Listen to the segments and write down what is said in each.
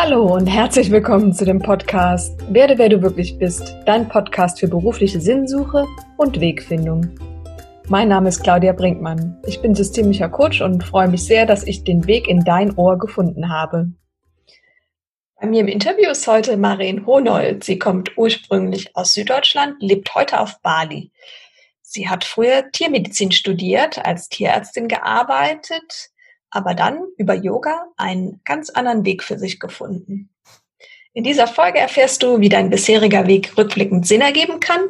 Hallo und herzlich willkommen zu dem Podcast Werde, wer du wirklich bist, dein Podcast für berufliche Sinnsuche und Wegfindung. Mein Name ist Claudia Brinkmann. Ich bin systemischer Coach und freue mich sehr, dass ich den Weg in dein Ohr gefunden habe. Bei mir im Interview ist heute Maren Honold. Sie kommt ursprünglich aus Süddeutschland, lebt heute auf Bali. Sie hat früher Tiermedizin studiert, als Tierärztin gearbeitet, aber dann über Yoga einen ganz anderen Weg für sich gefunden. In dieser Folge erfährst du, wie dein bisheriger Weg rückblickend Sinn ergeben kann,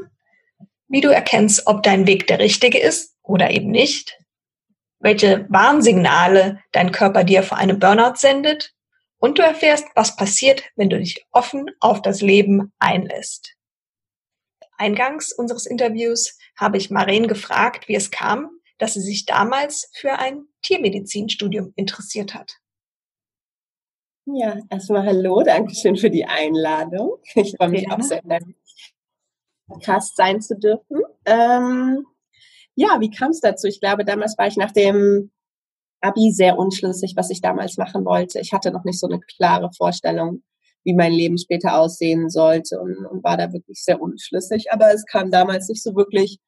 wie du erkennst, ob dein Weg der richtige ist oder eben nicht, welche Warnsignale dein Körper dir vor einem Burnout sendet und du erfährst, was passiert, wenn du dich offen auf das Leben einlässt. Eingangs unseres Interviews habe ich Maren gefragt, wie es kam, dass sie sich damals für ein Tiermedizinstudium interessiert hat. Ja, erstmal hallo, danke schön für die Einladung. Ich freue mich auch sehr, in deinem Podcast sein zu dürfen. Ähm, ja, wie kam es dazu? Ich glaube, damals war ich nach dem Abi sehr unschlüssig, was ich damals machen wollte. Ich hatte noch nicht so eine klare Vorstellung, wie mein Leben später aussehen sollte und, und war da wirklich sehr unschlüssig. Aber es kam damals nicht so wirklich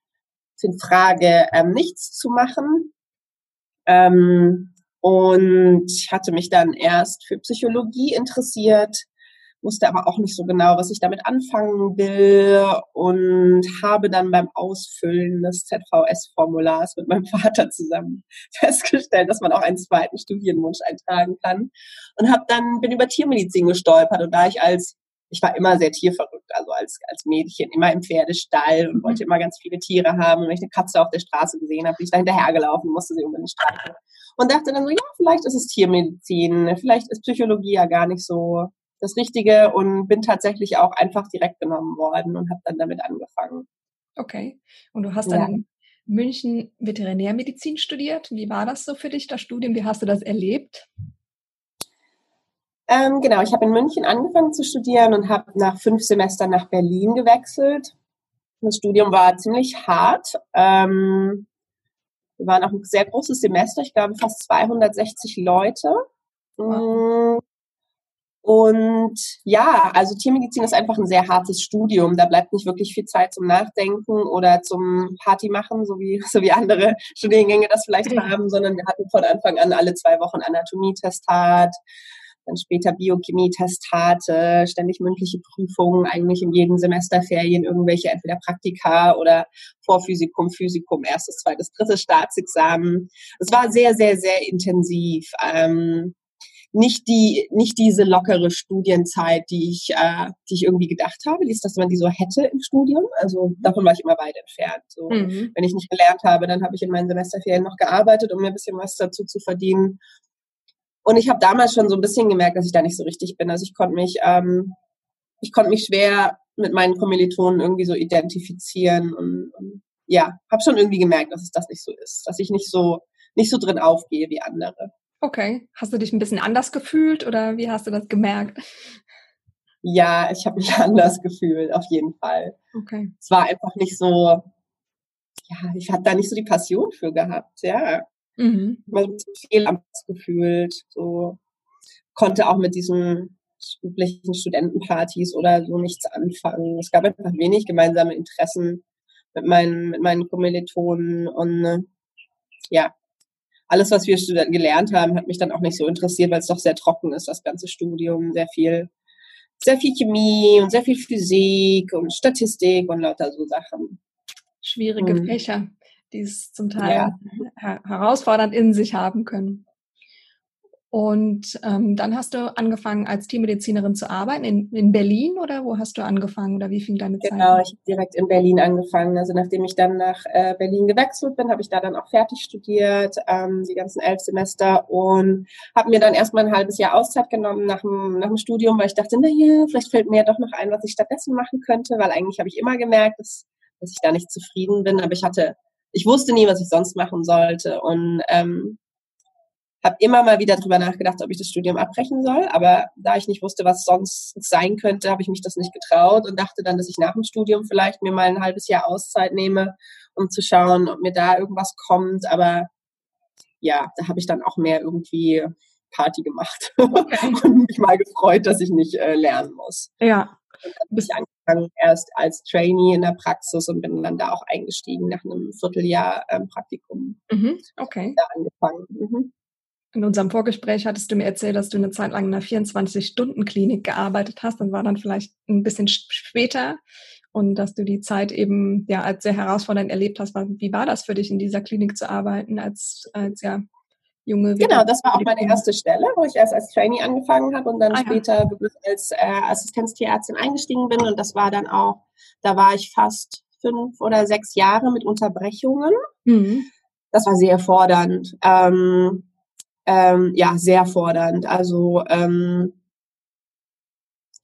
in Frage, ähm, nichts zu machen. Ähm, und hatte mich dann erst für Psychologie interessiert, wusste aber auch nicht so genau, was ich damit anfangen will und habe dann beim Ausfüllen des ZVS-Formulars mit meinem Vater zusammen festgestellt, dass man auch einen zweiten Studienwunsch eintragen kann. Und habe dann bin über Tiermedizin gestolpert und da ich als ich war immer sehr tierverrückt, also als, als Mädchen, immer im Pferdestall und wollte immer ganz viele Tiere haben. Und wenn ich eine Katze auf der Straße gesehen habe, bin ich da hinterhergelaufen, musste sie unbedingt streichen. Und dachte dann so, ja, vielleicht ist es Tiermedizin, vielleicht ist Psychologie ja gar nicht so das Richtige und bin tatsächlich auch einfach direkt genommen worden und habe dann damit angefangen. Okay. Und du hast dann ja. in München Veterinärmedizin studiert. Wie war das so für dich, das Studium? Wie hast du das erlebt? Ähm, genau, ich habe in München angefangen zu studieren und habe nach fünf Semestern nach Berlin gewechselt. Das Studium war ziemlich hart. Ähm, wir waren auch ein sehr großes Semester, ich glaube fast 260 Leute. Wow. Mm. Und ja, also Tiermedizin ist einfach ein sehr hartes Studium. Da bleibt nicht wirklich viel Zeit zum Nachdenken oder zum Party machen, so wie, so wie andere Studiengänge das vielleicht haben, sondern wir hatten von Anfang an alle zwei Wochen Anatomie-Testat, dann später Biochemie-Testate, ständig mündliche Prüfungen, eigentlich in jedem Semesterferien irgendwelche entweder Praktika oder Vorphysikum, Physikum, erstes, zweites, drittes Staatsexamen. Es war sehr, sehr, sehr intensiv. Ähm, nicht die, nicht diese lockere Studienzeit, die ich, äh, die ich irgendwie gedacht habe, ist, dass man die so hätte im Studium. Also davon war ich immer weit entfernt. So, mhm. wenn ich nicht gelernt habe, dann habe ich in meinen Semesterferien noch gearbeitet, um mir ein bisschen was dazu zu verdienen. Und ich habe damals schon so ein bisschen gemerkt, dass ich da nicht so richtig bin. Also ich konnte mich, ähm, ich konnte mich schwer mit meinen Kommilitonen irgendwie so identifizieren und, und ja, habe schon irgendwie gemerkt, dass es das nicht so ist, dass ich nicht so nicht so drin aufgehe wie andere. Okay, hast du dich ein bisschen anders gefühlt oder wie hast du das gemerkt? Ja, ich habe mich anders gefühlt, auf jeden Fall. Okay. Es war einfach nicht so, ja, ich hatte da nicht so die Passion für gehabt, ja. Mhm. Immer so viel am gefühlt, so konnte auch mit diesen üblichen Studentenpartys oder so nichts anfangen. Es gab einfach wenig gemeinsame Interessen mit meinen, mit meinen Kommilitonen und ja, alles, was wir gelernt haben, hat mich dann auch nicht so interessiert, weil es doch sehr trocken ist, das ganze Studium, sehr viel, sehr viel Chemie und sehr viel Physik und Statistik und lauter so Sachen. Schwierige mhm. Fächer die es zum Teil ja. her herausfordernd in sich haben können. Und ähm, dann hast du angefangen als Tiermedizinerin zu arbeiten in, in Berlin oder wo hast du angefangen oder wie fing deine Zeit? Genau, ich habe direkt in Berlin angefangen. Also nachdem ich dann nach äh, Berlin gewechselt bin, habe ich da dann auch fertig studiert, ähm, die ganzen elf Semester und habe mir dann erstmal ein halbes Jahr Auszeit genommen nach dem, nach dem Studium, weil ich dachte, na ja, vielleicht fällt mir ja doch noch ein, was ich stattdessen machen könnte, weil eigentlich habe ich immer gemerkt, dass, dass ich da nicht zufrieden bin, aber ich hatte ich wusste nie, was ich sonst machen sollte und ähm, habe immer mal wieder drüber nachgedacht, ob ich das Studium abbrechen soll. Aber da ich nicht wusste, was sonst sein könnte, habe ich mich das nicht getraut und dachte dann, dass ich nach dem Studium vielleicht mir mal ein halbes Jahr Auszeit nehme, um zu schauen, ob mir da irgendwas kommt. Aber ja, da habe ich dann auch mehr irgendwie Party gemacht und mich mal gefreut, dass ich nicht äh, lernen muss. Ja. Und erst als Trainee in der Praxis und bin dann da auch eingestiegen nach einem Vierteljahr ähm, Praktikum. Mhm. Okay. Da angefangen. Mhm. In unserem Vorgespräch hattest du mir erzählt, dass du eine Zeit lang in einer 24-Stunden-Klinik gearbeitet hast und war dann vielleicht ein bisschen später und dass du die Zeit eben ja als sehr herausfordernd erlebt hast. Wie war das für dich, in dieser Klinik zu arbeiten als, als ja junge? Genau, das war auch meine erste Stelle, wo ich erst als Trainee angefangen habe und dann ah, später ja. als äh, Assistenztierärztin eingestiegen bin und das war dann auch, da war ich fast fünf oder sechs Jahre mit Unterbrechungen. Mhm. Das war sehr fordernd. Ähm, ähm, ja, sehr fordernd. Also ähm,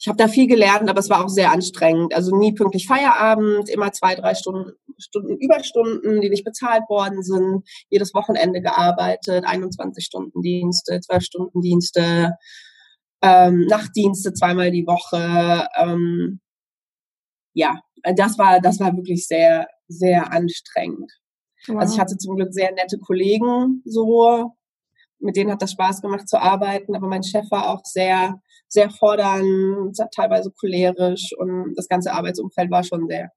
ich habe da viel gelernt, aber es war auch sehr anstrengend. Also nie pünktlich Feierabend, immer zwei, drei Stunden, Stunden Überstunden, die nicht bezahlt worden sind, jedes Wochenende gearbeitet, 21 Stunden Dienste, 12 Stunden Dienste, ähm, Nachtdienste zweimal die Woche. Ähm, ja, das war, das war wirklich sehr, sehr anstrengend. Wow. Also ich hatte zum Glück sehr nette Kollegen so, mit denen hat das Spaß gemacht zu arbeiten, aber mein Chef war auch sehr, sehr fordernd, teilweise cholerisch und das ganze Arbeitsumfeld war schon sehr,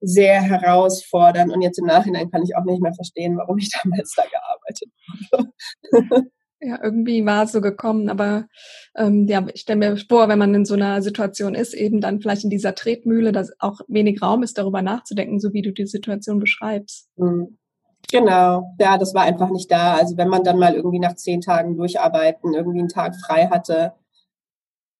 sehr herausfordernd und jetzt im Nachhinein kann ich auch nicht mehr verstehen, warum ich damals da gearbeitet habe. Ja, irgendwie war es so gekommen, aber ähm, ja, ich stelle mir vor, wenn man in so einer Situation ist, eben dann vielleicht in dieser Tretmühle, dass auch wenig Raum ist, darüber nachzudenken, so wie du die Situation beschreibst. Mhm. Genau, ja, das war einfach nicht da. Also wenn man dann mal irgendwie nach zehn Tagen durcharbeiten irgendwie einen Tag frei hatte,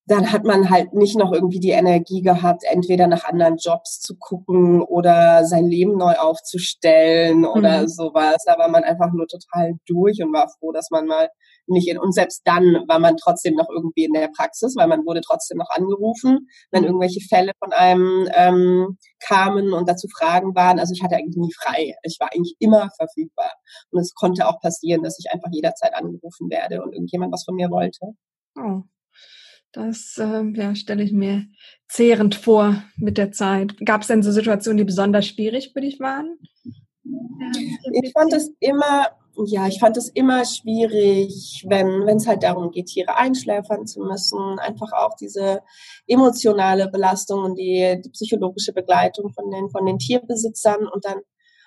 dann hat man halt nicht noch irgendwie die Energie gehabt, entweder nach anderen Jobs zu gucken oder sein Leben neu aufzustellen oder mhm. sowas. Da war man einfach nur total durch und war froh, dass man mal nicht in, und selbst dann war man trotzdem noch irgendwie in der Praxis, weil man wurde trotzdem noch angerufen, wenn mhm. irgendwelche Fälle von einem ähm, kamen und dazu Fragen waren. Also ich hatte eigentlich nie frei. Ich war eigentlich immer verfügbar. Und es konnte auch passieren, dass ich einfach jederzeit angerufen werde und irgendjemand was von mir wollte. Oh. Das äh, ja, stelle ich mir zehrend vor mit der Zeit. Gab es denn so Situationen, die besonders schwierig für dich waren? ich fand es immer, ja, ich fand es immer schwierig, wenn wenn es halt darum geht, Tiere einschläfern zu müssen, einfach auch diese emotionale Belastung und die, die psychologische Begleitung von den von den Tierbesitzern und dann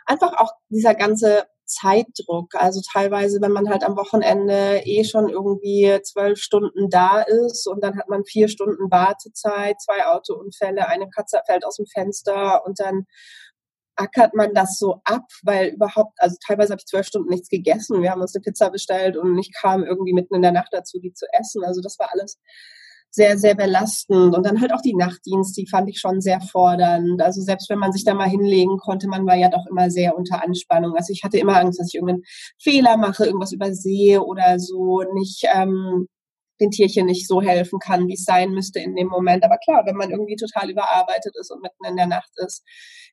einfach auch dieser ganze Zeitdruck. Also teilweise, wenn man halt am Wochenende eh schon irgendwie zwölf Stunden da ist und dann hat man vier Stunden Wartezeit, zwei Autounfälle, eine Katze fällt aus dem Fenster und dann ackert man das so ab, weil überhaupt, also teilweise habe ich zwölf Stunden nichts gegessen. Wir haben uns eine Pizza bestellt und ich kam irgendwie mitten in der Nacht dazu, die zu essen. Also das war alles sehr, sehr belastend. Und dann halt auch die Nachtdienst, die fand ich schon sehr fordernd. Also selbst wenn man sich da mal hinlegen konnte, man war ja doch immer sehr unter Anspannung. Also ich hatte immer Angst, dass ich irgendeinen Fehler mache, irgendwas übersehe oder so, nicht ähm, den Tierchen nicht so helfen kann, wie es sein müsste in dem Moment. Aber klar, wenn man irgendwie total überarbeitet ist und mitten in der Nacht ist,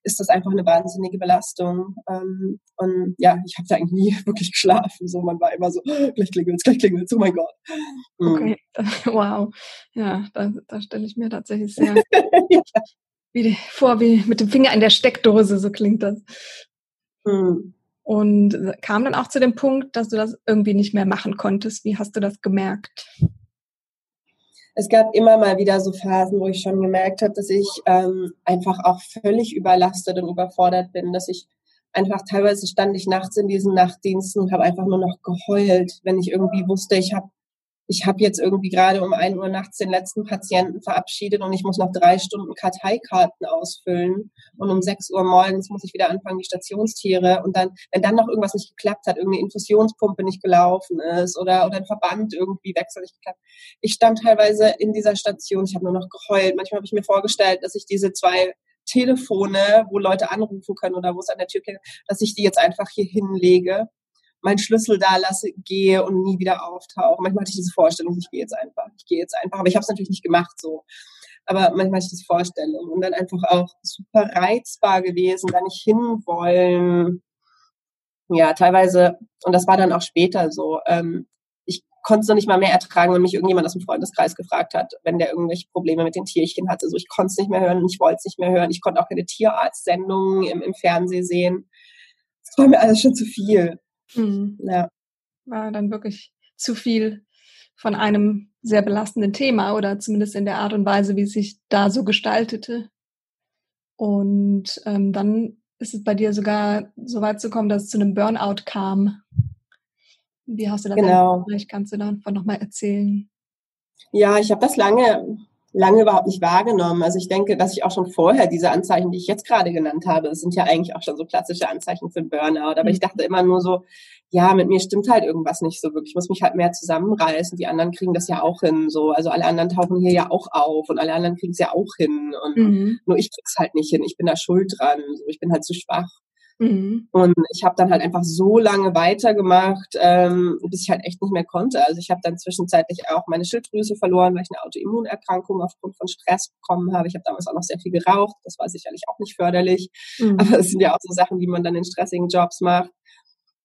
ist das einfach eine wahnsinnige Belastung. Ähm, und ja, ich habe da eigentlich nie wirklich geschlafen. So, man war immer so, gleich klingelt's, gleich klingelt's, oh mein Gott. Mhm. Okay, wow. Ja, da, da stelle ich mir tatsächlich sehr ja. wie, vor, wie mit dem Finger in der Steckdose, so klingt das. Mhm. Und kam dann auch zu dem Punkt, dass du das irgendwie nicht mehr machen konntest. Wie hast du das gemerkt? es gab immer mal wieder so Phasen, wo ich schon gemerkt habe, dass ich ähm, einfach auch völlig überlastet und überfordert bin, dass ich einfach teilweise stand ich nachts in diesen Nachtdiensten und habe einfach nur noch geheult, wenn ich irgendwie wusste, ich habe ich habe jetzt irgendwie gerade um ein Uhr nachts den letzten Patienten verabschiedet und ich muss noch drei Stunden Karteikarten ausfüllen und um sechs Uhr morgens muss ich wieder anfangen, die Stationstiere und dann, wenn dann noch irgendwas nicht geklappt hat, irgendeine Infusionspumpe nicht gelaufen ist oder, oder ein Verband irgendwie wechselt nicht geklappt. Ich stand teilweise in dieser Station, ich habe nur noch geheult. Manchmal habe ich mir vorgestellt, dass ich diese zwei Telefone, wo Leute anrufen können oder wo es an der Tür klingelt, dass ich die jetzt einfach hier hinlege meinen Schlüssel da lasse, gehe und nie wieder auftauche. Manchmal hatte ich diese Vorstellung, ich gehe jetzt einfach, ich gehe jetzt einfach, aber ich habe es natürlich nicht gemacht so. Aber manchmal hatte ich diese Vorstellung und dann einfach auch super reizbar gewesen, da nicht hinwollen. Ja, teilweise, und das war dann auch später so, ähm, ich konnte es noch nicht mal mehr ertragen, wenn mich irgendjemand aus dem Freundeskreis gefragt hat, wenn der irgendwelche Probleme mit den Tierchen hatte. So, ich konnte es nicht mehr hören, ich wollte es nicht mehr hören. Ich konnte auch keine Tierarztsendungen im, im Fernsehen sehen. Das war mir alles schon zu viel. Mhm. Ja. War dann wirklich zu viel von einem sehr belastenden Thema oder zumindest in der Art und Weise, wie es sich da so gestaltete. Und ähm, dann ist es bei dir sogar so weit zu kommen, dass es zu einem Burnout kam. Wie hast du das genau. Vielleicht kannst du davon nochmal erzählen. Ja, ich habe das lange lange überhaupt nicht wahrgenommen. Also ich denke, dass ich auch schon vorher diese Anzeichen, die ich jetzt gerade genannt habe, das sind ja eigentlich auch schon so klassische Anzeichen für Burnout. Aber mhm. ich dachte immer nur so, ja, mit mir stimmt halt irgendwas nicht so wirklich. Ich muss mich halt mehr zusammenreißen. Die anderen kriegen das ja auch hin. So, also alle anderen tauchen hier ja auch auf und alle anderen kriegen es ja auch hin. Und mhm. nur ich krieg's halt nicht hin. Ich bin da schuld dran. So, ich bin halt zu schwach. Mhm. Und ich habe dann halt einfach so lange weitergemacht, ähm, bis ich halt echt nicht mehr konnte. Also ich habe dann zwischenzeitlich auch meine Schilddrüse verloren, weil ich eine Autoimmunerkrankung aufgrund von Stress bekommen habe. Ich habe damals auch noch sehr viel geraucht. Das war sicherlich auch nicht förderlich. Mhm. Aber es sind ja auch so Sachen, die man dann in stressigen Jobs macht.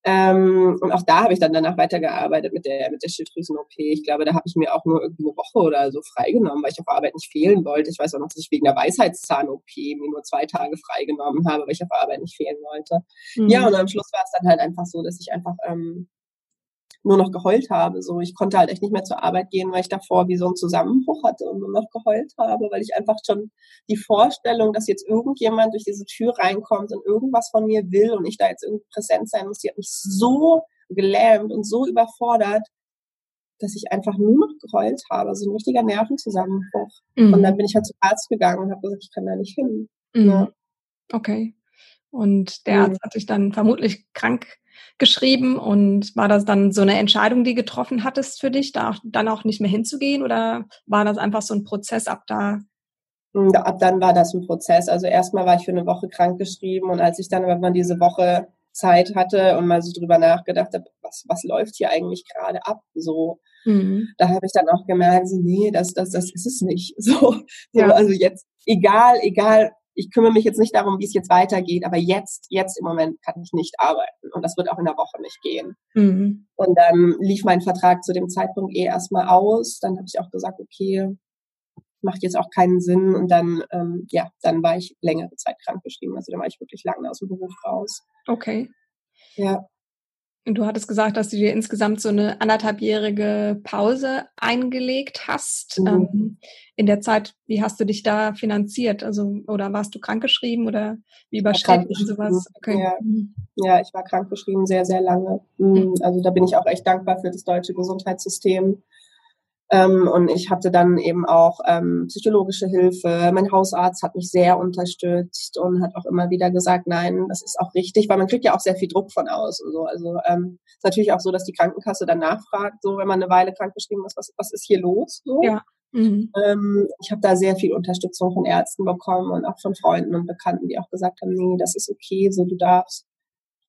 Ähm, und auch da habe ich dann danach weitergearbeitet mit der, mit der Schilddrüsen-OP. Ich glaube, da habe ich mir auch nur irgendwie eine Woche oder so freigenommen, weil ich auf Arbeit nicht fehlen wollte. Ich weiß auch noch, dass ich wegen der Weisheitszahn-OP mir nur zwei Tage freigenommen habe, weil ich auf Arbeit nicht fehlen wollte. Mhm. Ja, und am Schluss war es dann halt einfach so, dass ich einfach ähm, nur noch geheult habe. So, ich konnte halt echt nicht mehr zur Arbeit gehen, weil ich davor wie so einen Zusammenbruch hatte und nur noch geheult habe, weil ich einfach schon die Vorstellung, dass jetzt irgendjemand durch diese Tür reinkommt und irgendwas von mir will und ich da jetzt irgendwie präsent sein muss, die hat mich so gelähmt und so überfordert, dass ich einfach nur noch geheult habe. So ein richtiger Nervenzusammenbruch. Mhm. Und dann bin ich halt zum Arzt gegangen und habe gesagt, ich kann da nicht hin. Mhm. Ja. Okay. Und der Arzt hat dich dann vermutlich krank geschrieben und war das dann so eine Entscheidung, die getroffen hattest für dich, da dann auch nicht mehr hinzugehen oder war das einfach so ein Prozess ab da? Hm, ab dann war das ein Prozess. Also erstmal war ich für eine Woche krank geschrieben und als ich dann aber mal diese Woche Zeit hatte und mal so drüber nachgedacht habe, was, was läuft hier eigentlich gerade ab? So, mhm. da habe ich dann auch gemerkt, so, nee, das, das, das ist es nicht. So, ja. so, also jetzt, egal, egal, ich kümmere mich jetzt nicht darum, wie es jetzt weitergeht, aber jetzt, jetzt im Moment kann ich nicht arbeiten und das wird auch in der Woche nicht gehen. Mhm. Und dann lief mein Vertrag zu dem Zeitpunkt eh erstmal aus. Dann habe ich auch gesagt, okay, macht jetzt auch keinen Sinn. Und dann, ähm, ja, dann war ich längere Zeit krankgeschrieben. Also dann war ich wirklich lange aus dem Beruf raus. Okay. Ja. Du hattest gesagt, dass du dir insgesamt so eine anderthalbjährige Pause eingelegt hast. Mhm. Ähm, in der Zeit, wie hast du dich da finanziert? Also, oder warst du krankgeschrieben oder wie übersteht man sowas? Okay. Ja. Mhm. ja, ich war krankgeschrieben sehr, sehr lange. Mhm. Also da bin ich auch echt dankbar für das deutsche Gesundheitssystem. Ähm, und ich hatte dann eben auch ähm, psychologische Hilfe. Mein Hausarzt hat mich sehr unterstützt und hat auch immer wieder gesagt, nein, das ist auch richtig, weil man kriegt ja auch sehr viel Druck von außen. So. Also ähm, ist natürlich auch so, dass die Krankenkasse dann nachfragt, so wenn man eine Weile krankgeschrieben ist, was, was ist hier los? So. Ja. Mhm. Ähm, ich habe da sehr viel Unterstützung von Ärzten bekommen und auch von Freunden und Bekannten, die auch gesagt haben, nee, das ist okay, so du darfst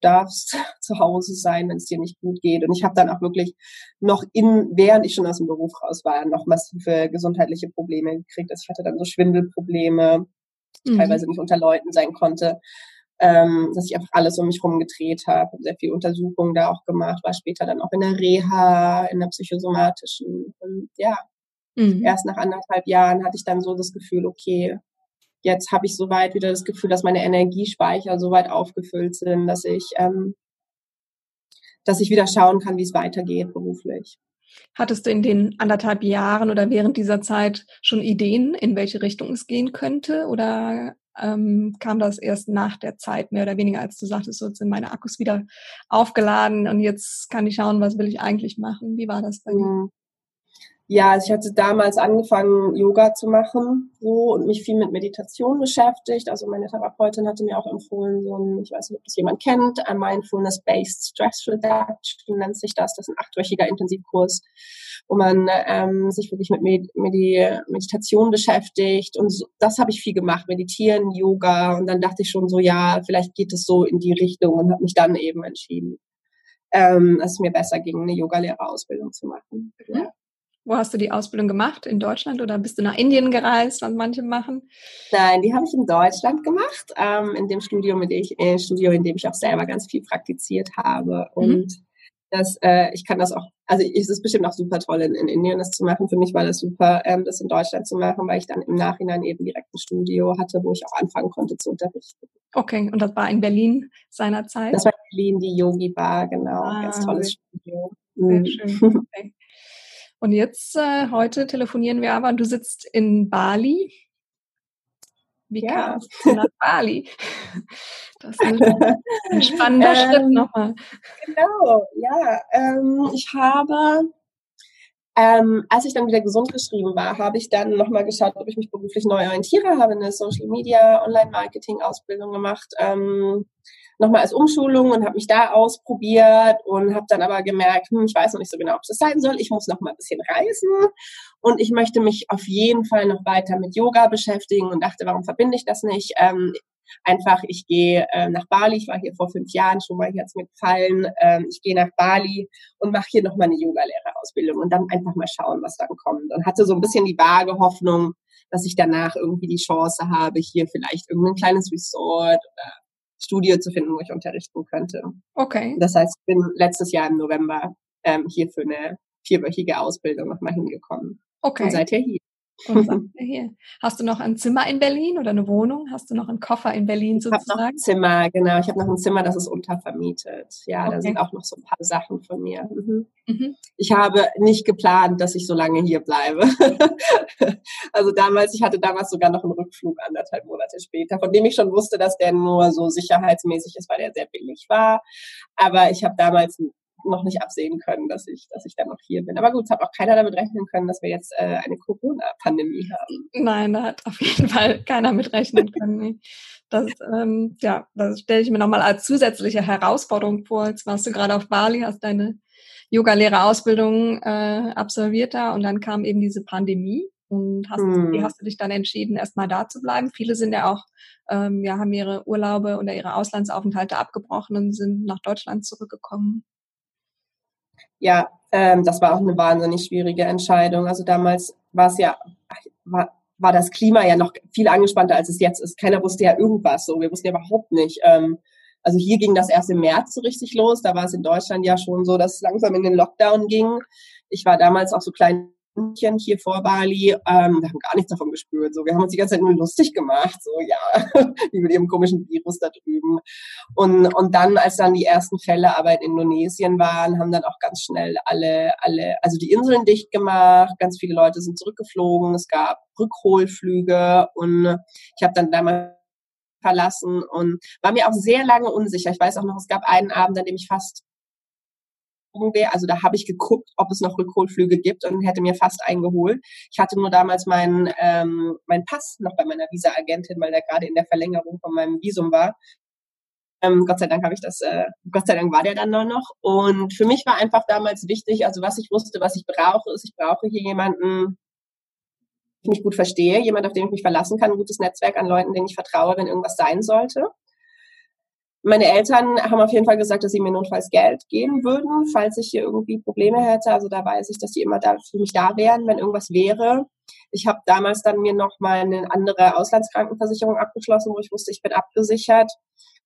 darfst zu Hause sein, wenn es dir nicht gut geht. Und ich habe dann auch wirklich noch in, während ich schon aus dem Beruf raus war, noch massive gesundheitliche Probleme gekriegt. Also ich hatte dann so Schwindelprobleme, mhm. teilweise nicht unter Leuten sein konnte, ähm, dass ich einfach alles um mich herum gedreht habe, habe sehr viel Untersuchungen da auch gemacht, war später dann auch in der Reha, in der psychosomatischen. Und ja, mhm. erst nach anderthalb Jahren hatte ich dann so das Gefühl, okay, jetzt habe ich soweit wieder das Gefühl, dass meine Energiespeicher so weit aufgefüllt sind, dass ich, ähm, dass ich wieder schauen kann, wie es weitergeht beruflich. Hattest du in den anderthalb Jahren oder während dieser Zeit schon Ideen, in welche Richtung es gehen könnte? Oder ähm, kam das erst nach der Zeit, mehr oder weniger, als du sagtest, so sind meine Akkus wieder aufgeladen und jetzt kann ich schauen, was will ich eigentlich machen? Wie war das bei dir? Mhm. Ja, also ich hatte damals angefangen, Yoga zu machen so und mich viel mit Meditation beschäftigt. Also meine Therapeutin hatte mir auch empfohlen, so ein, ich weiß nicht, ob das jemand kennt, ein Mindfulness-Based Stress Reduction nennt sich das. Das ist ein achtwöchiger Intensivkurs, wo man ähm, sich wirklich mit Med Medi Meditation beschäftigt. Und so, das habe ich viel gemacht, meditieren, Yoga. Und dann dachte ich schon so, ja, vielleicht geht es so in die Richtung und habe mich dann eben entschieden, ähm, dass es mir besser ging, eine Yogalehrerausbildung zu machen. Ja. Wo hast du die Ausbildung gemacht? In Deutschland oder bist du nach Indien gereist, was manche machen? Nein, die habe ich in Deutschland gemacht, ähm, in dem Studio, mit dem ich, äh, Studio, in dem ich auch selber ganz viel praktiziert habe. Mhm. Und mhm. das, äh, ich kann das auch, also es ist bestimmt auch super toll, in, in Indien das zu machen. Für mich war das super, ähm, das in Deutschland zu machen, weil ich dann im Nachhinein eben direkt ein Studio hatte, wo ich auch anfangen konnte zu unterrichten. Okay, und das war in Berlin seinerzeit? Das war in Berlin die Yogi Bar, genau. Ah, ganz tolles Studio. Sehr mhm. schön. Okay. Und jetzt, äh, heute telefonieren wir aber, du sitzt in Bali. Wie ja. kamst du nach Bali? Das ist ein, spannender ähm, Schritt nochmal. Genau, ja. Ähm, ich habe ähm, als ich dann wieder gesund geschrieben war, habe ich dann nochmal geschaut, ob ich mich beruflich neu orientiere, habe eine Social Media, Online-Marketing-Ausbildung gemacht, ähm, nochmal als Umschulung und habe mich da ausprobiert und habe dann aber gemerkt, hm, ich weiß noch nicht so genau, ob das sein soll. Ich muss noch mal ein bisschen reisen und ich möchte mich auf jeden Fall noch weiter mit Yoga beschäftigen und dachte, warum verbinde ich das nicht? Ähm, einfach, ich gehe äh, nach Bali, ich war hier vor fünf Jahren schon mal, hier hat's mir gefallen, ähm, ich gehe nach Bali und mache hier nochmal eine Yogalehrerausbildung und dann einfach mal schauen, was dann kommt. Und hatte so ein bisschen die vage Hoffnung, dass ich danach irgendwie die Chance habe, hier vielleicht irgendein kleines Resort oder Studio zu finden, wo ich unterrichten könnte. Okay. Das heißt, ich bin letztes Jahr im November ähm, hier für eine vierwöchige Ausbildung nochmal hingekommen. Okay. Und seither hier. Und hier. Hast du noch ein Zimmer in Berlin oder eine Wohnung? Hast du noch einen Koffer in Berlin sozusagen? Ich habe noch ein Zimmer, genau. Ich habe noch ein Zimmer, das ist untervermietet. Ja, okay. da sind auch noch so ein paar Sachen von mir. Mhm. Mhm. Ich habe nicht geplant, dass ich so lange hier bleibe. also damals, ich hatte damals sogar noch einen Rückflug anderthalb Monate später, von dem ich schon wusste, dass der nur so sicherheitsmäßig ist, weil der sehr billig war. Aber ich habe damals noch nicht absehen können, dass ich, dass ich dann noch hier bin. Aber gut, es hat auch keiner damit rechnen können, dass wir jetzt äh, eine Corona-Pandemie haben. Nein, da hat auf jeden Fall keiner mit rechnen können. Das, ähm, ja, das stelle ich mir nochmal als zusätzliche Herausforderung vor. Jetzt warst du gerade auf Bali, hast deine Yoga-Lehrerausbildung äh, absolviert da und dann kam eben diese Pandemie. Und hast, hm. wie hast du dich dann entschieden, erstmal da zu bleiben? Viele sind ja auch, ähm, ja, haben ihre Urlaube oder ihre Auslandsaufenthalte abgebrochen und sind nach Deutschland zurückgekommen ja, ähm, das war auch eine wahnsinnig schwierige Entscheidung. Also damals war es ja, war, war das Klima ja noch viel angespannter, als es jetzt ist. Keiner wusste ja irgendwas so. Wir wussten ja überhaupt nicht. Ähm, also hier ging das erst im März so richtig los. Da war es in Deutschland ja schon so, dass es langsam in den Lockdown ging. Ich war damals auch so klein hier vor Bali, ähm, wir haben gar nichts davon gespürt. So, wir haben uns die ganze Zeit nur lustig gemacht, so ja, wie mit ihrem komischen Virus da drüben. Und, und dann, als dann die ersten Fälle aber in Indonesien waren, haben dann auch ganz schnell alle, alle, also die Inseln dicht gemacht, ganz viele Leute sind zurückgeflogen, es gab Rückholflüge und ich habe dann damals verlassen und war mir auch sehr lange unsicher. Ich weiß auch noch, es gab einen Abend, an dem ich fast wäre. Also da habe ich geguckt, ob es noch Rückholflüge gibt und hätte mir fast eingeholt. Ich hatte nur damals meinen ähm, mein Pass noch bei meiner Visa-Agentin, weil der gerade in der Verlängerung von meinem Visum war. Ähm, Gott sei Dank habe ich das, äh, Gott sei Dank war der dann noch. Und für mich war einfach damals wichtig, also was ich wusste, was ich brauche, ist, ich brauche hier jemanden, ich mich gut verstehe, jemand, auf den ich mich verlassen kann, ein gutes Netzwerk an Leuten, denen ich vertraue, wenn irgendwas sein sollte. Meine Eltern haben auf jeden Fall gesagt, dass sie mir notfalls Geld geben würden, falls ich hier irgendwie Probleme hätte. Also da weiß ich, dass die immer da für mich da wären, wenn irgendwas wäre. Ich habe damals dann mir noch mal eine andere Auslandskrankenversicherung abgeschlossen, wo ich wusste, ich bin abgesichert.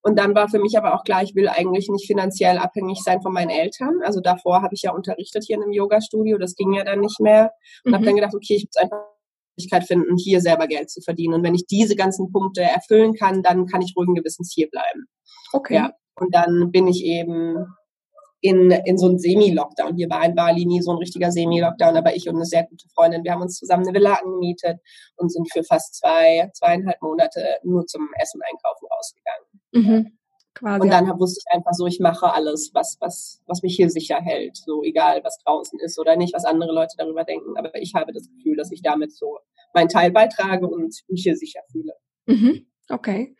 Und dann war für mich aber auch klar, ich will eigentlich nicht finanziell abhängig sein von meinen Eltern. Also davor habe ich ja unterrichtet hier in einem Yoga-Studio, das ging ja dann nicht mehr. Und mhm. habe dann gedacht, okay, ich muss einfach Möglichkeit finden, hier selber Geld zu verdienen. Und wenn ich diese ganzen Punkte erfüllen kann, dann kann ich ruhigen Gewissens hier bleiben. Okay. Ja. Und dann bin ich eben in, in so einem Semi-Lockdown. Hier war in Bali nie so ein richtiger Semi-Lockdown, aber ich und eine sehr gute Freundin, wir haben uns zusammen eine Villa angemietet und sind für fast zwei, zweieinhalb Monate nur zum Essen einkaufen rausgegangen. Mhm. Quasi. Und dann wusste ich einfach so, ich mache alles, was, was, was mich hier sicher hält. So egal, was draußen ist oder nicht, was andere Leute darüber denken. Aber ich habe das Gefühl, dass ich damit so meinen Teil beitrage und mich hier sicher fühle. Mhm. Okay.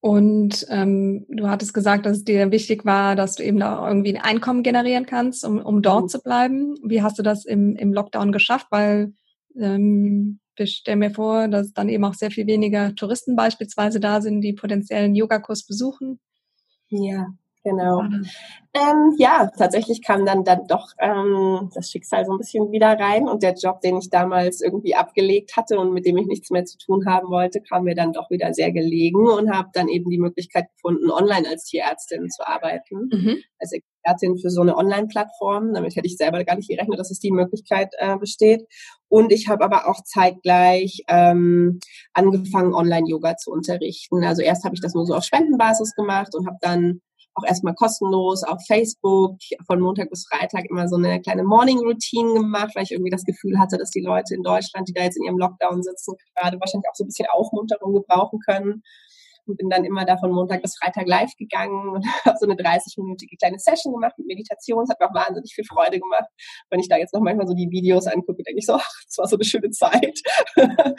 Und ähm, du hattest gesagt, dass es dir wichtig war, dass du eben da irgendwie ein Einkommen generieren kannst, um, um dort mhm. zu bleiben. Wie hast du das im, im Lockdown geschafft? Weil ähm, ich stelle mir vor, dass dann eben auch sehr viel weniger Touristen beispielsweise da sind, die potenziellen Yogakurs besuchen. Ja, Genau. Mhm. Ähm, ja, tatsächlich kam dann dann doch ähm, das Schicksal so ein bisschen wieder rein und der Job, den ich damals irgendwie abgelegt hatte und mit dem ich nichts mehr zu tun haben wollte, kam mir dann doch wieder sehr gelegen und habe dann eben die Möglichkeit gefunden, online als Tierärztin zu arbeiten, mhm. als Expertin für so eine Online-Plattform. Damit hätte ich selber gar nicht gerechnet, dass es die Möglichkeit äh, besteht. Und ich habe aber auch zeitgleich ähm, angefangen, Online-Yoga zu unterrichten. Also erst habe ich das nur so auf Spendenbasis gemacht und habe dann auch erstmal kostenlos auf Facebook. Von Montag bis Freitag immer so eine kleine Morning Routine gemacht, weil ich irgendwie das Gefühl hatte, dass die Leute in Deutschland, die da jetzt in ihrem Lockdown sitzen, gerade wahrscheinlich auch so ein bisschen Aufmunterung gebrauchen können und bin dann immer da von Montag bis Freitag live gegangen und habe so eine 30-minütige kleine Session gemacht mit Meditation. Es hat mir auch wahnsinnig viel Freude gemacht. Wenn ich da jetzt noch manchmal so die Videos angucke, denke ich so, ach, das war so eine schöne Zeit.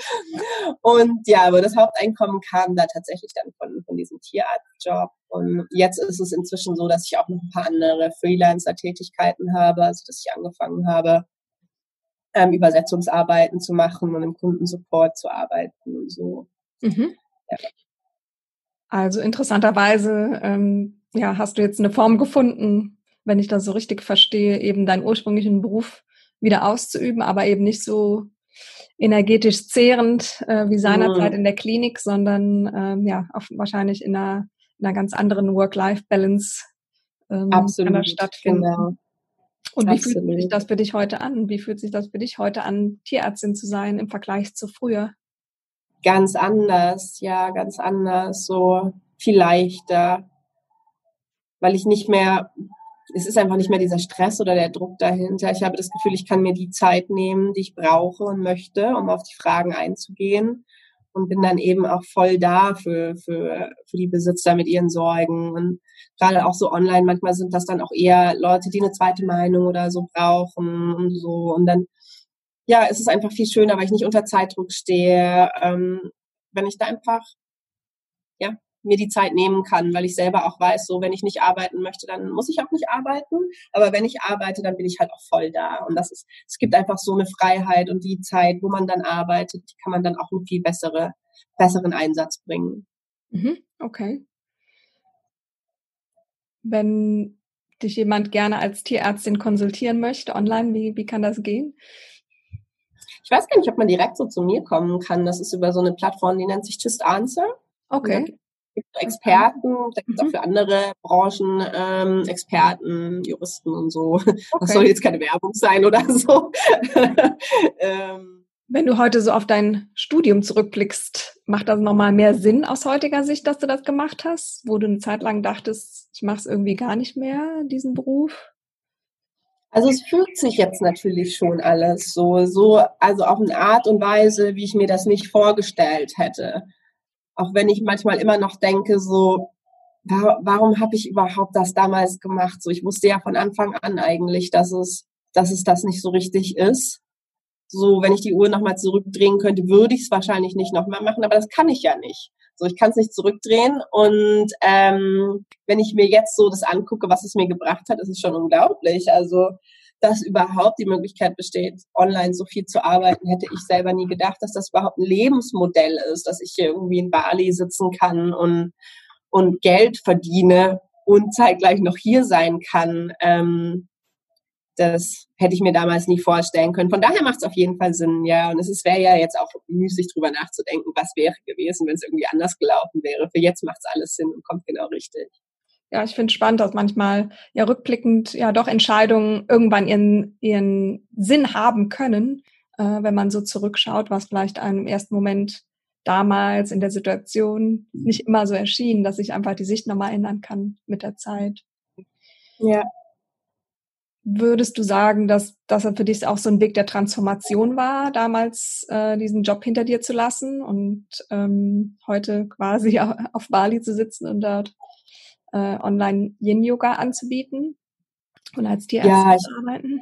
und ja, aber das Haupteinkommen kam da tatsächlich dann von, von diesem Tierarztjob. Und jetzt ist es inzwischen so, dass ich auch noch ein paar andere Freelancer-Tätigkeiten habe, also dass ich angefangen habe, ähm, Übersetzungsarbeiten zu machen und im Kundensupport zu arbeiten und so. Mhm. Ja. Also interessanterweise, ähm, ja, hast du jetzt eine Form gefunden, wenn ich das so richtig verstehe, eben deinen ursprünglichen Beruf wieder auszuüben, aber eben nicht so energetisch zehrend äh, wie seinerzeit mhm. in der Klinik, sondern ähm, ja, auf, wahrscheinlich in einer, in einer ganz anderen Work-Life-Balance ähm, Absolut, kann stattfinden. Genau. Und wie Absolut. fühlt sich das für dich heute an? Wie fühlt sich das für dich heute an, Tierärztin zu sein im Vergleich zu früher? Ganz anders, ja, ganz anders, so viel leichter, weil ich nicht mehr, es ist einfach nicht mehr dieser Stress oder der Druck dahinter. Ich habe das Gefühl, ich kann mir die Zeit nehmen, die ich brauche und möchte, um auf die Fragen einzugehen und bin dann eben auch voll da für, für, für die Besitzer mit ihren Sorgen. Und gerade auch so online, manchmal sind das dann auch eher Leute, die eine zweite Meinung oder so brauchen und so. Und dann ja, es ist einfach viel schöner, weil ich nicht unter Zeitdruck stehe, ähm, wenn ich da einfach, ja, mir die Zeit nehmen kann, weil ich selber auch weiß, so wenn ich nicht arbeiten möchte, dann muss ich auch nicht arbeiten. Aber wenn ich arbeite, dann bin ich halt auch voll da. Und das ist, es gibt einfach so eine Freiheit und die Zeit, wo man dann arbeitet, die kann man dann auch einen viel bessere, besseren Einsatz bringen. Mhm, okay. Wenn dich jemand gerne als Tierärztin konsultieren möchte online, wie, wie kann das gehen? Ich weiß gar nicht, ob man direkt so zu mir kommen kann. Das ist über so eine Plattform, die nennt sich Just Answer. Okay. gibt Experten, da gibt es auch mhm. für andere Branchen ähm, Experten, Juristen und so. Okay. Das soll jetzt keine Werbung sein oder so. ähm, Wenn du heute so auf dein Studium zurückblickst, macht das nochmal mehr Sinn aus heutiger Sicht, dass du das gemacht hast, wo du eine Zeit lang dachtest, ich mache es irgendwie gar nicht mehr, diesen Beruf? Also es fühlt sich jetzt natürlich schon alles so, so, also auf eine Art und Weise, wie ich mir das nicht vorgestellt hätte. Auch wenn ich manchmal immer noch denke, so, warum habe ich überhaupt das damals gemacht? So, ich wusste ja von Anfang an eigentlich, dass es, dass es das nicht so richtig ist. So, wenn ich die Uhr nochmal zurückdrehen könnte, würde ich es wahrscheinlich nicht nochmal machen, aber das kann ich ja nicht. So, ich kann es nicht zurückdrehen. Und ähm, wenn ich mir jetzt so das angucke, was es mir gebracht hat, ist es schon unglaublich. Also, dass überhaupt die Möglichkeit besteht, online so viel zu arbeiten, hätte ich selber nie gedacht, dass das überhaupt ein Lebensmodell ist, dass ich hier irgendwie in Bali sitzen kann und, und Geld verdiene und zeitgleich noch hier sein kann. Ähm, das hätte ich mir damals nie vorstellen können. Von daher macht es auf jeden Fall Sinn, ja. Und es wäre ja jetzt auch müßig drüber nachzudenken, was wäre gewesen, wenn es irgendwie anders gelaufen wäre. Für jetzt macht es alles Sinn und kommt genau richtig. Ja, ich finde spannend, dass manchmal ja rückblickend ja doch Entscheidungen irgendwann ihren, ihren Sinn haben können, äh, wenn man so zurückschaut, was vielleicht einem im ersten Moment damals in der Situation nicht immer so erschien, dass sich einfach die Sicht nochmal ändern kann mit der Zeit. Ja, Würdest du sagen, dass das für dich auch so ein Weg der Transformation war, damals äh, diesen Job hinter dir zu lassen und ähm, heute quasi auf Bali zu sitzen und dort äh, online Yin-Yoga anzubieten und als Tierärztin ja, zu arbeiten?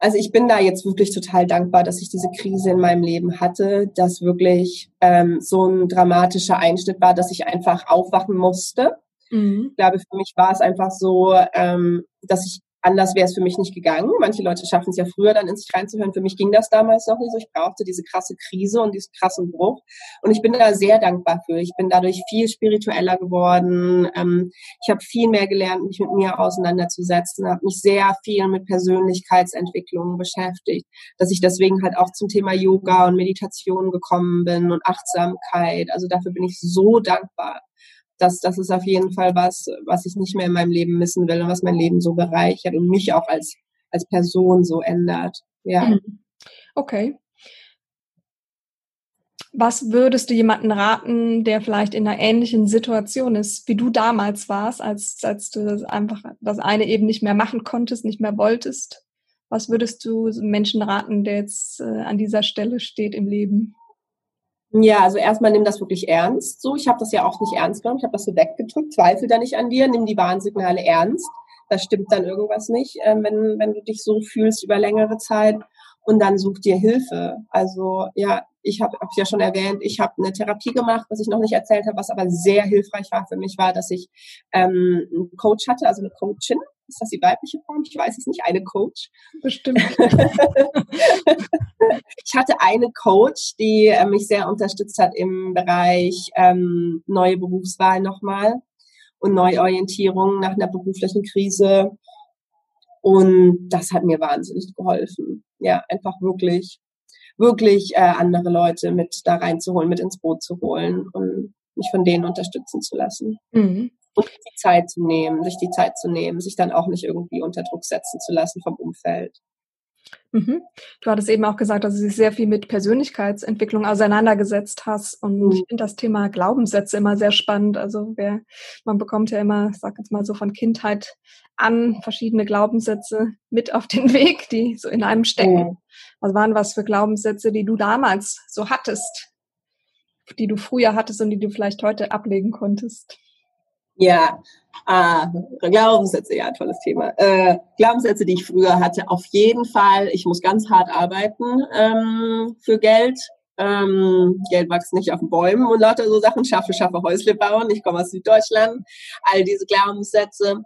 Also ich bin da jetzt wirklich total dankbar, dass ich diese Krise in meinem Leben hatte, dass wirklich ähm, so ein dramatischer Einschnitt war, dass ich einfach aufwachen musste. Mhm. Ich glaube, für mich war es einfach so, ähm, dass ich Anders wäre es für mich nicht gegangen. Manche Leute schaffen es ja früher, dann in sich reinzuhören. Für mich ging das damals noch nicht so. Ich brauchte diese krasse Krise und diesen krassen Bruch. Und ich bin da sehr dankbar für. Ich bin dadurch viel spiritueller geworden. Ähm, ich habe viel mehr gelernt, mich mit mir auseinanderzusetzen, habe mich sehr viel mit Persönlichkeitsentwicklung beschäftigt, dass ich deswegen halt auch zum Thema Yoga und Meditation gekommen bin und Achtsamkeit. Also dafür bin ich so dankbar das, das ist auf jeden Fall was, was ich nicht mehr in meinem Leben missen will und was mein Leben so bereichert und mich auch als, als Person so ändert. Ja. Mhm. Okay. Was würdest du jemanden raten, der vielleicht in einer ähnlichen Situation ist, wie du damals warst, als, als du das einfach das eine eben nicht mehr machen konntest, nicht mehr wolltest? Was würdest du Menschen raten, der jetzt äh, an dieser Stelle steht im Leben? Ja, also erstmal nimm das wirklich ernst. So, ich habe das ja auch nicht ernst genommen. Ich habe das so weggedrückt. Zweifel da nicht an dir. Nimm die Warnsignale ernst. Da stimmt dann irgendwas nicht, äh, wenn, wenn du dich so fühlst über längere Zeit. Und dann such dir Hilfe. Also ja, ich habe hab ja schon erwähnt, ich habe eine Therapie gemacht, was ich noch nicht erzählt habe, was aber sehr hilfreich war für mich, war, dass ich ähm, einen Coach hatte, also eine Coachin. Ist das die weibliche Form? Ich weiß es nicht. Eine Coach. Bestimmt. ich hatte eine Coach, die äh, mich sehr unterstützt hat im Bereich ähm, neue Berufswahl nochmal und Neuorientierung nach einer beruflichen Krise. Und das hat mir wahnsinnig geholfen. Ja, einfach wirklich wirklich äh, andere Leute mit da reinzuholen, mit ins Boot zu holen und mich von denen unterstützen zu lassen. Mhm. Und die Zeit zu nehmen, sich die Zeit zu nehmen, sich dann auch nicht irgendwie unter Druck setzen zu lassen vom Umfeld. Mhm. Du hattest eben auch gesagt, dass du dich sehr viel mit Persönlichkeitsentwicklung auseinandergesetzt hast. Und mhm. ich finde das Thema Glaubenssätze immer sehr spannend. Also wer, man bekommt ja immer, sag jetzt mal so von Kindheit an, verschiedene Glaubenssätze mit auf den Weg, die so in einem stecken. Mhm. Was waren was für Glaubenssätze, die du damals so hattest, die du früher hattest und die du vielleicht heute ablegen konntest? Ja, ah, Glaubenssätze, ja, tolles Thema. Äh, Glaubenssätze, die ich früher hatte, auf jeden Fall, ich muss ganz hart arbeiten ähm, für Geld. Ähm, Geld wächst nicht auf Bäumen und lauter so Sachen. Schaffe, schaffe, Häusle bauen. Ich komme aus Süddeutschland. All diese Glaubenssätze.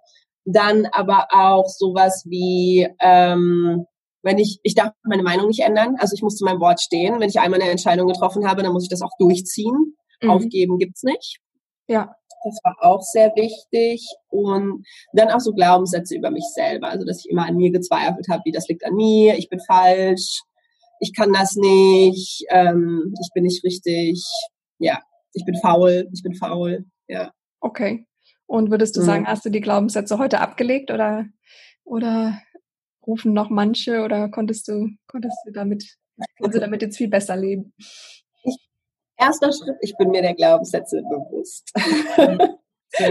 Dann aber auch sowas wie, ähm, wenn ich, ich darf meine Meinung nicht ändern. Also ich muss zu meinem Wort stehen. Wenn ich einmal eine Entscheidung getroffen habe, dann muss ich das auch durchziehen. Mhm. Aufgeben gibt's nicht. Ja. Das war auch sehr wichtig. Und dann auch so Glaubenssätze über mich selber. Also, dass ich immer an mir gezweifelt habe, wie das liegt an mir, ich bin falsch, ich kann das nicht, ähm, ich bin nicht richtig, ja, ich bin faul, ich bin faul, ja. Okay. Und würdest du mhm. sagen, hast du die Glaubenssätze heute abgelegt oder, oder rufen noch manche oder konntest du, konntest du damit, konntest du damit jetzt viel besser leben? Erster Schritt, ich bin mir der Glaubenssätze bewusst.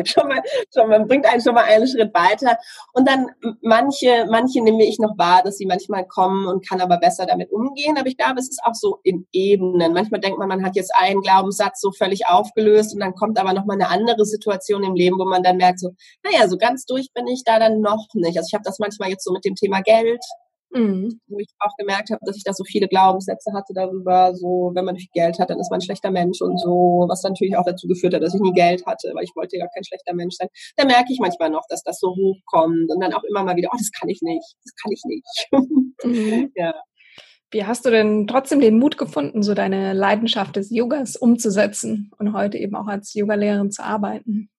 schon mal, schon mal, bringt einen schon mal einen Schritt weiter. Und dann manche, manche nehme ich noch wahr, dass sie manchmal kommen und kann aber besser damit umgehen. Aber ich glaube, es ist auch so in Ebenen. Manchmal denkt man, man hat jetzt einen Glaubenssatz so völlig aufgelöst und dann kommt aber noch mal eine andere Situation im Leben, wo man dann merkt so, naja, so ganz durch bin ich da dann noch nicht. Also ich habe das manchmal jetzt so mit dem Thema Geld Mhm. Wo ich auch gemerkt habe, dass ich da so viele Glaubenssätze hatte darüber, so, wenn man viel Geld hat, dann ist man ein schlechter Mensch und so, was dann natürlich auch dazu geführt hat, dass ich nie Geld hatte, weil ich wollte ja kein schlechter Mensch sein. Da merke ich manchmal noch, dass das so hochkommt und dann auch immer mal wieder, oh, das kann ich nicht, das kann ich nicht. Mhm. ja. Wie hast du denn trotzdem den Mut gefunden, so deine Leidenschaft des Yogas umzusetzen und heute eben auch als Yogalehrerin zu arbeiten?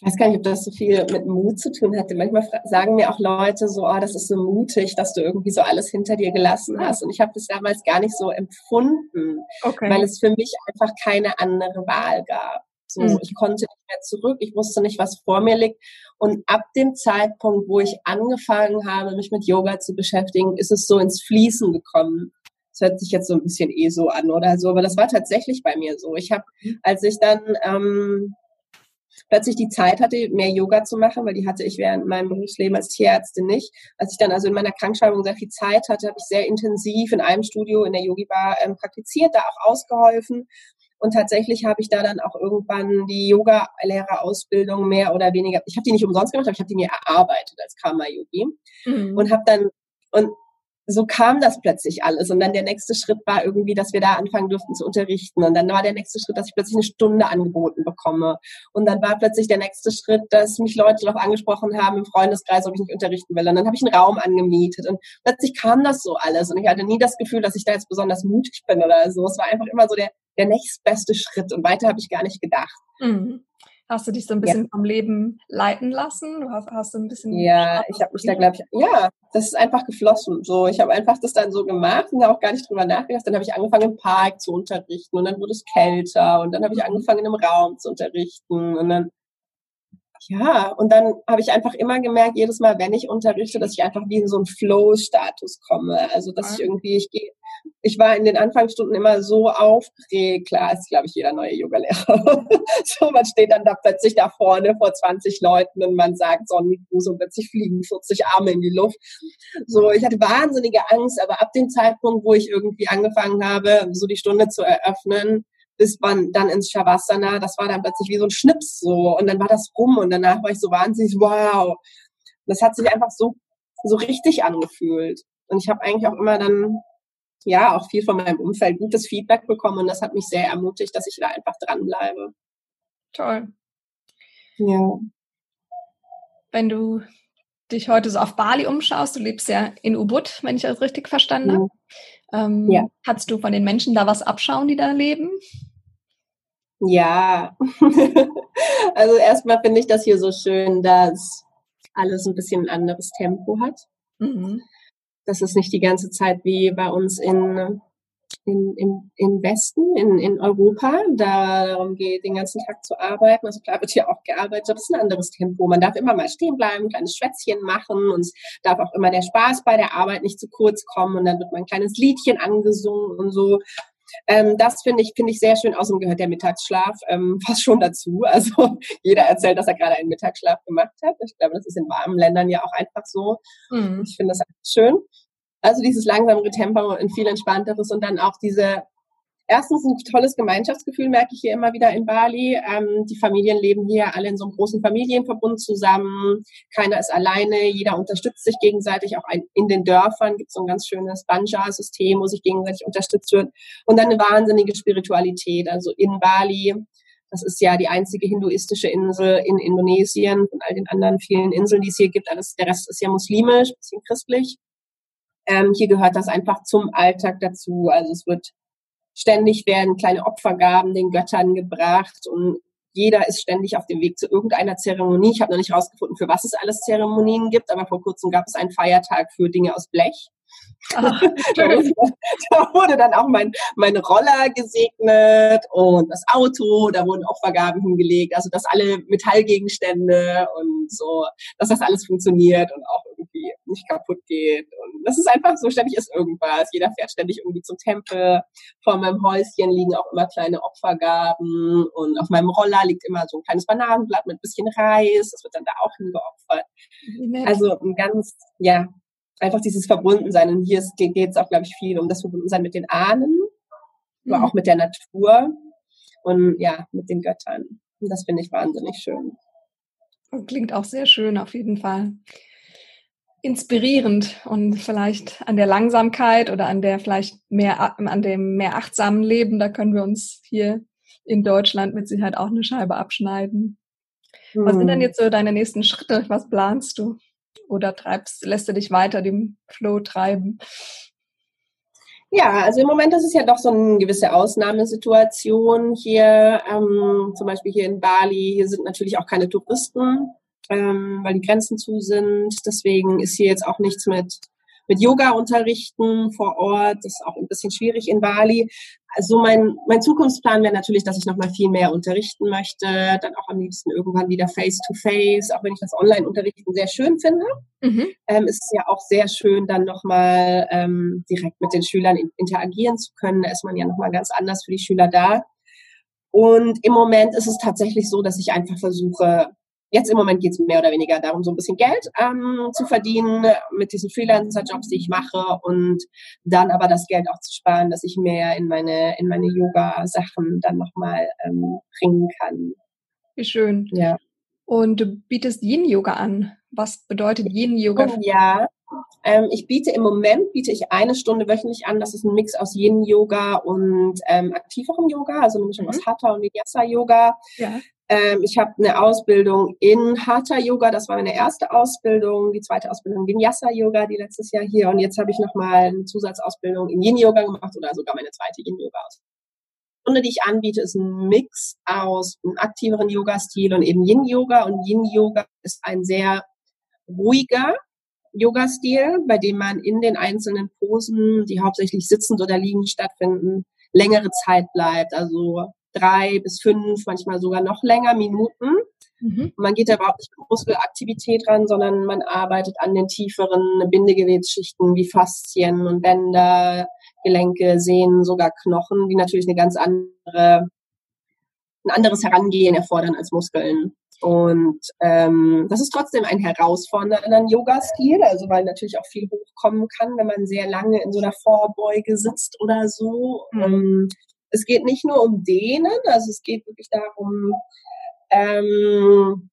Ich weiß gar nicht, ob das so viel mit Mut zu tun hatte. Manchmal sagen mir auch Leute so, oh, das ist so mutig, dass du irgendwie so alles hinter dir gelassen hast. Und ich habe das damals gar nicht so empfunden, okay. weil es für mich einfach keine andere Wahl gab. So, mhm. ich konnte nicht mehr zurück, ich wusste nicht, was vor mir liegt. Und ab dem Zeitpunkt, wo ich angefangen habe, mich mit Yoga zu beschäftigen, ist es so ins Fließen gekommen. Das hört sich jetzt so ein bisschen eh so an oder so, aber das war tatsächlich bei mir so. Ich habe, mhm. als ich dann ähm, plötzlich die Zeit hatte, mehr Yoga zu machen, weil die hatte ich während meinem Berufsleben als Tierärztin nicht. Als ich dann also in meiner Krankschreibung sehr viel Zeit hatte, habe ich sehr intensiv in einem Studio in der Yogi-Bar ähm, praktiziert, da auch ausgeholfen. Und tatsächlich habe ich da dann auch irgendwann die Yoga-Lehrerausbildung mehr oder weniger, ich habe die nicht umsonst gemacht, aber ich habe die mir erarbeitet als Karma-Yogi. Mhm. Und habe dann, und so kam das plötzlich alles. Und dann der nächste Schritt war irgendwie, dass wir da anfangen durften zu unterrichten. Und dann war der nächste Schritt, dass ich plötzlich eine Stunde angeboten bekomme. Und dann war plötzlich der nächste Schritt, dass mich Leute darauf angesprochen haben im Freundeskreis, ob ich nicht unterrichten will. Und dann habe ich einen Raum angemietet. Und plötzlich kam das so alles. Und ich hatte nie das Gefühl, dass ich da jetzt besonders mutig bin oder so. Es war einfach immer so der, der nächstbeste Schritt. Und weiter habe ich gar nicht gedacht. Mhm. Hast du dich so ein bisschen ja. vom Leben leiten lassen? Du hast, hast du ein bisschen. Ja, ich habe mich da, glaube ich, ja, das ist einfach geflossen. So, ich habe einfach das dann so gemacht und auch gar nicht drüber nachgedacht. Dann habe ich angefangen im Park zu unterrichten und dann wurde es kälter und dann habe ich mhm. angefangen im Raum zu unterrichten und dann ja, und dann habe ich einfach immer gemerkt, jedes Mal, wenn ich unterrichte, dass ich einfach wie in so einen Flow-Status komme. Also, dass ich irgendwie, ich gehe ich war in den Anfangsstunden immer so aufgeregt. Klar ist, glaube ich, jeder neue Yogalehrer. so, man steht dann da plötzlich da vorne vor 20 Leuten und man sagt Sonnengruß und plötzlich fliegen 40 Arme in die Luft. So, ich hatte wahnsinnige Angst, aber ab dem Zeitpunkt, wo ich irgendwie angefangen habe, so die Stunde zu eröffnen, bis man dann ins Shavasana, das war dann plötzlich wie so ein Schnips so und dann war das rum und danach war ich so wahnsinnig, wow. Das hat sich einfach so, so richtig angefühlt. Und ich habe eigentlich auch immer dann ja auch viel von meinem Umfeld gutes Feedback bekommen und das hat mich sehr ermutigt, dass ich da einfach dranbleibe. Toll. Ja. Wenn du dich heute so auf Bali umschaust, du lebst ja in Ubud, wenn ich das richtig verstanden habe. Ähm, ja. Kannst du von den Menschen da was abschauen, die da leben? Ja, also erstmal finde ich das hier so schön, dass alles ein bisschen ein anderes Tempo hat. Mhm das ist nicht die ganze Zeit wie bei uns in, in, in, in Westen, in, in Europa. Da darum geht, den ganzen Tag zu arbeiten. Also klar wird hier auch gearbeitet, das ist ein anderes Tempo. Man darf immer mal stehen bleiben, ein kleines Schwätzchen machen und es darf auch immer der Spaß bei der Arbeit nicht zu kurz kommen und dann wird mal ein kleines Liedchen angesungen und so. Ähm, das finde ich, finde ich sehr schön. Außerdem gehört der Mittagsschlaf ähm, fast schon dazu. Also jeder erzählt, dass er gerade einen Mittagsschlaf gemacht hat. Ich glaube, das ist in warmen Ländern ja auch einfach so. Mhm. Ich finde das schön. Also dieses langsamere Tempo und viel entspannteres und dann auch diese Erstens ein tolles Gemeinschaftsgefühl merke ich hier immer wieder in Bali. Ähm, die Familien leben hier alle in so einem großen Familienverbund zusammen. Keiner ist alleine, jeder unterstützt sich gegenseitig. Auch ein, in den Dörfern gibt es so ein ganz schönes Banja-System, wo sich gegenseitig unterstützt wird. Und dann eine wahnsinnige Spiritualität. Also in Bali, das ist ja die einzige hinduistische Insel in Indonesien von all den anderen vielen Inseln, die es hier gibt. Alles, der Rest ist ja muslimisch, bisschen christlich. Ähm, hier gehört das einfach zum Alltag dazu. Also es wird ständig werden kleine Opfergaben den Göttern gebracht und jeder ist ständig auf dem Weg zu irgendeiner Zeremonie. Ich habe noch nicht rausgefunden, für was es alles Zeremonien gibt, aber vor kurzem gab es einen Feiertag für Dinge aus Blech. Ach, da, wurde, da, wurde, dann auch mein, mein Roller gesegnet und das Auto, da wurden Opfergaben hingelegt, also dass alle Metallgegenstände und so, dass das alles funktioniert und auch irgendwie nicht kaputt geht. Und das ist einfach so, ständig ist irgendwas. Jeder fährt ständig irgendwie zum Tempel. Vor meinem Häuschen liegen auch immer kleine Opfergaben und auf meinem Roller liegt immer so ein kleines Bananenblatt mit ein bisschen Reis. Das wird dann da auch hingeopfert. Also ein ganz, ja, einfach dieses Verbundensein. Und hier geht es auch, glaube ich, viel um das Verbundensein mit den Ahnen, mhm. aber auch mit der Natur und ja, mit den Göttern. Und das finde ich wahnsinnig schön. Klingt auch sehr schön, auf jeden Fall. Inspirierend und vielleicht an der Langsamkeit oder an der vielleicht mehr, an dem mehr achtsamen Leben, da können wir uns hier in Deutschland mit Sicherheit auch eine Scheibe abschneiden. Mhm. Was sind denn hm. jetzt so deine nächsten Schritte? Was planst du? oder treibst, lässt du dich weiter dem Flow treiben? Ja, also im Moment ist es ja doch so eine gewisse Ausnahmesituation hier, ähm, zum Beispiel hier in Bali. Hier sind natürlich auch keine Touristen, ähm, weil die Grenzen zu sind. Deswegen ist hier jetzt auch nichts mit mit Yoga unterrichten vor Ort. Das ist auch ein bisschen schwierig in Bali. Also mein, mein Zukunftsplan wäre natürlich, dass ich noch mal viel mehr unterrichten möchte. Dann auch am liebsten irgendwann wieder face-to-face, auch wenn ich das Online-Unterrichten sehr schön finde. Mhm. Ähm, ist es ja auch sehr schön, dann noch mal ähm, direkt mit den Schülern interagieren zu können. Da ist man ja noch mal ganz anders für die Schüler da. Und im Moment ist es tatsächlich so, dass ich einfach versuche, Jetzt im Moment geht es mehr oder weniger darum, so ein bisschen Geld ähm, zu verdienen mit diesen Freelancer-Jobs, die ich mache und dann aber das Geld auch zu sparen, dass ich mehr in meine, in meine Yoga-Sachen dann nochmal ähm, bringen kann. Wie schön. Ja. Und du bietest Yin-Yoga an. Was bedeutet Yin-Yoga? Ja, ähm, ich biete im Moment, biete ich eine Stunde wöchentlich an. Das ist ein Mix aus Yin-Yoga und ähm, aktiverem Yoga, also eine Mischung mhm. aus Hatha und Vinyasa-Yoga. Ja. Ähm, ich habe eine Ausbildung in Hatha Yoga, das war meine erste Ausbildung, die zweite Ausbildung Vinyasa Yoga, die letztes Jahr hier und jetzt habe ich nochmal eine Zusatzausbildung in Yin Yoga gemacht oder sogar meine zweite Yin Yoga Ausbildung. die ich anbiete, ist ein Mix aus einem aktiveren Yoga-Stil und eben Yin-Yoga. Und Yin-Yoga ist ein sehr ruhiger Yoga-Stil, bei dem man in den einzelnen Posen, die hauptsächlich sitzend oder liegend stattfinden, längere Zeit bleibt. Also drei bis fünf, manchmal sogar noch länger Minuten. Mhm. Man geht da überhaupt nicht mit Muskelaktivität ran, sondern man arbeitet an den tieferen Bindegewebsschichten wie Faszien und Bänder, Gelenke, Sehnen, sogar Knochen, die natürlich eine ganz andere, ein anderes Herangehen erfordern als Muskeln. Und ähm, das ist trotzdem ein herausfordernder Yoga-Stil, also weil natürlich auch viel hochkommen kann, wenn man sehr lange in so einer Vorbeuge sitzt oder so. Mhm. Es geht nicht nur um Dehnen, also es geht wirklich darum, ähm,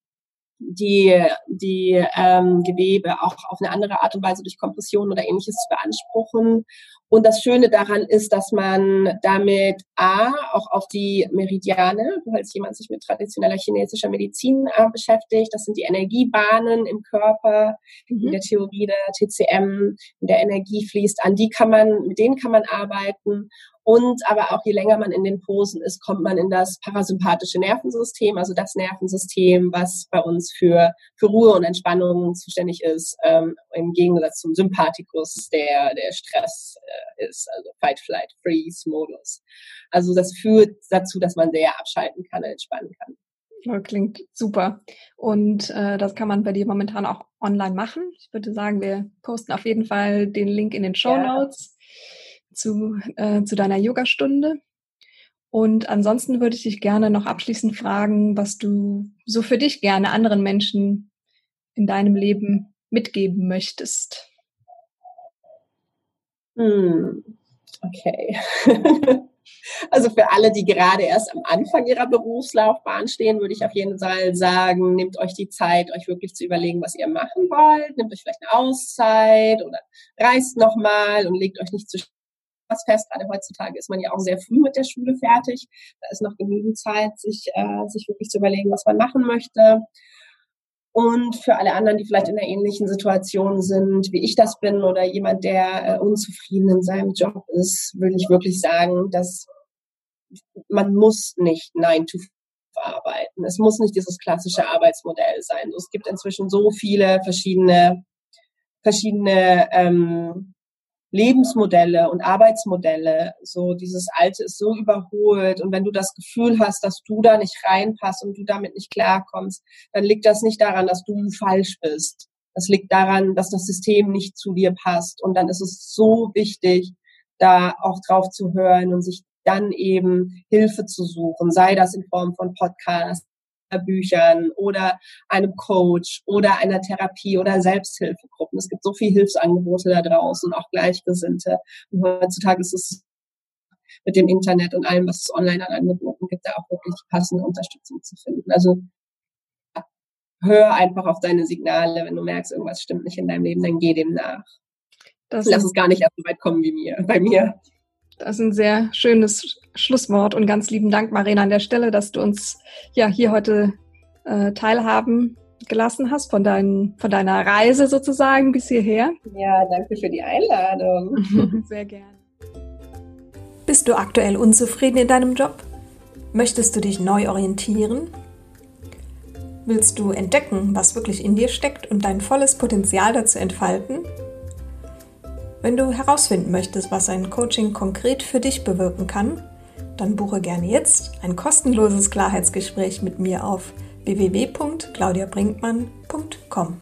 die, die ähm, Gewebe auch auf eine andere Art und Weise durch Kompression oder ähnliches zu beanspruchen. Und das Schöne daran ist, dass man damit A, auch auf die Meridiane, falls jemand sich mit traditioneller chinesischer Medizin äh, beschäftigt, das sind die Energiebahnen im Körper, mhm. in der Theorie der TCM, in der Energie fließt, an die kann man, mit denen kann man arbeiten. Und aber auch je länger man in den Posen ist, kommt man in das parasympathische Nervensystem, also das Nervensystem, was bei uns für, für Ruhe und Entspannung zuständig ist, ähm, im Gegensatz zum Sympathikus, der der Stress äh, ist, also Fight, Flight, Freeze Modus. Also das führt dazu, dass man sehr abschalten kann und entspannen kann. Ja, klingt super. Und äh, das kann man bei dir momentan auch online machen. Ich würde sagen, wir posten auf jeden Fall den Link in den Show Notes. Ja zu, äh, zu deiner Yogastunde. Und ansonsten würde ich dich gerne noch abschließend fragen, was du so für dich gerne anderen Menschen in deinem Leben mitgeben möchtest. Hm. Okay. also für alle, die gerade erst am Anfang ihrer Berufslaufbahn stehen, würde ich auf jeden Fall sagen, nehmt euch die Zeit, euch wirklich zu überlegen, was ihr machen wollt. Nehmt euch vielleicht eine Auszeit oder reist nochmal und legt euch nicht zu was fest. Gerade heutzutage ist man ja auch sehr früh mit der Schule fertig. Da ist noch genügend Zeit, sich, äh, sich wirklich zu überlegen, was man machen möchte. Und für alle anderen, die vielleicht in einer ähnlichen Situation sind, wie ich das bin, oder jemand, der äh, unzufrieden in seinem Job ist, würde ich wirklich sagen, dass man muss nicht 9 to arbeiten. Es muss nicht dieses klassische Arbeitsmodell sein. Es gibt inzwischen so viele verschiedene, verschiedene ähm, Lebensmodelle und Arbeitsmodelle. So dieses Alte ist so überholt. Und wenn du das Gefühl hast, dass du da nicht reinpasst und du damit nicht klarkommst, dann liegt das nicht daran, dass du falsch bist. Das liegt daran, dass das System nicht zu dir passt. Und dann ist es so wichtig, da auch drauf zu hören und sich dann eben Hilfe zu suchen, sei das in Form von Podcasts, Büchern oder einem Coach oder einer Therapie oder Selbsthilfegruppen. Es gibt so viele Hilfsangebote da draußen, auch Gleichgesinnte. Und heutzutage ist es mit dem Internet und allem, was es online an Angeboten gibt, da auch wirklich passende Unterstützung zu finden. Also hör einfach auf deine Signale. Wenn du merkst, irgendwas stimmt nicht in deinem Leben, dann geh dem nach. Das Lass es gar nicht erst so weit kommen wie mir, bei mir. Das ist ein sehr schönes Schlusswort und ganz lieben Dank, Marina, an der Stelle, dass du uns ja hier heute äh, teilhaben gelassen hast von, dein, von deiner Reise sozusagen bis hierher. Ja, danke für die Einladung. sehr gerne. Bist du aktuell unzufrieden in deinem Job? Möchtest du dich neu orientieren? Willst du entdecken, was wirklich in dir steckt und dein volles Potenzial dazu entfalten? Wenn du herausfinden möchtest, was ein Coaching konkret für dich bewirken kann, dann buche gerne jetzt ein kostenloses Klarheitsgespräch mit mir auf www.claudiabrinkmann.com.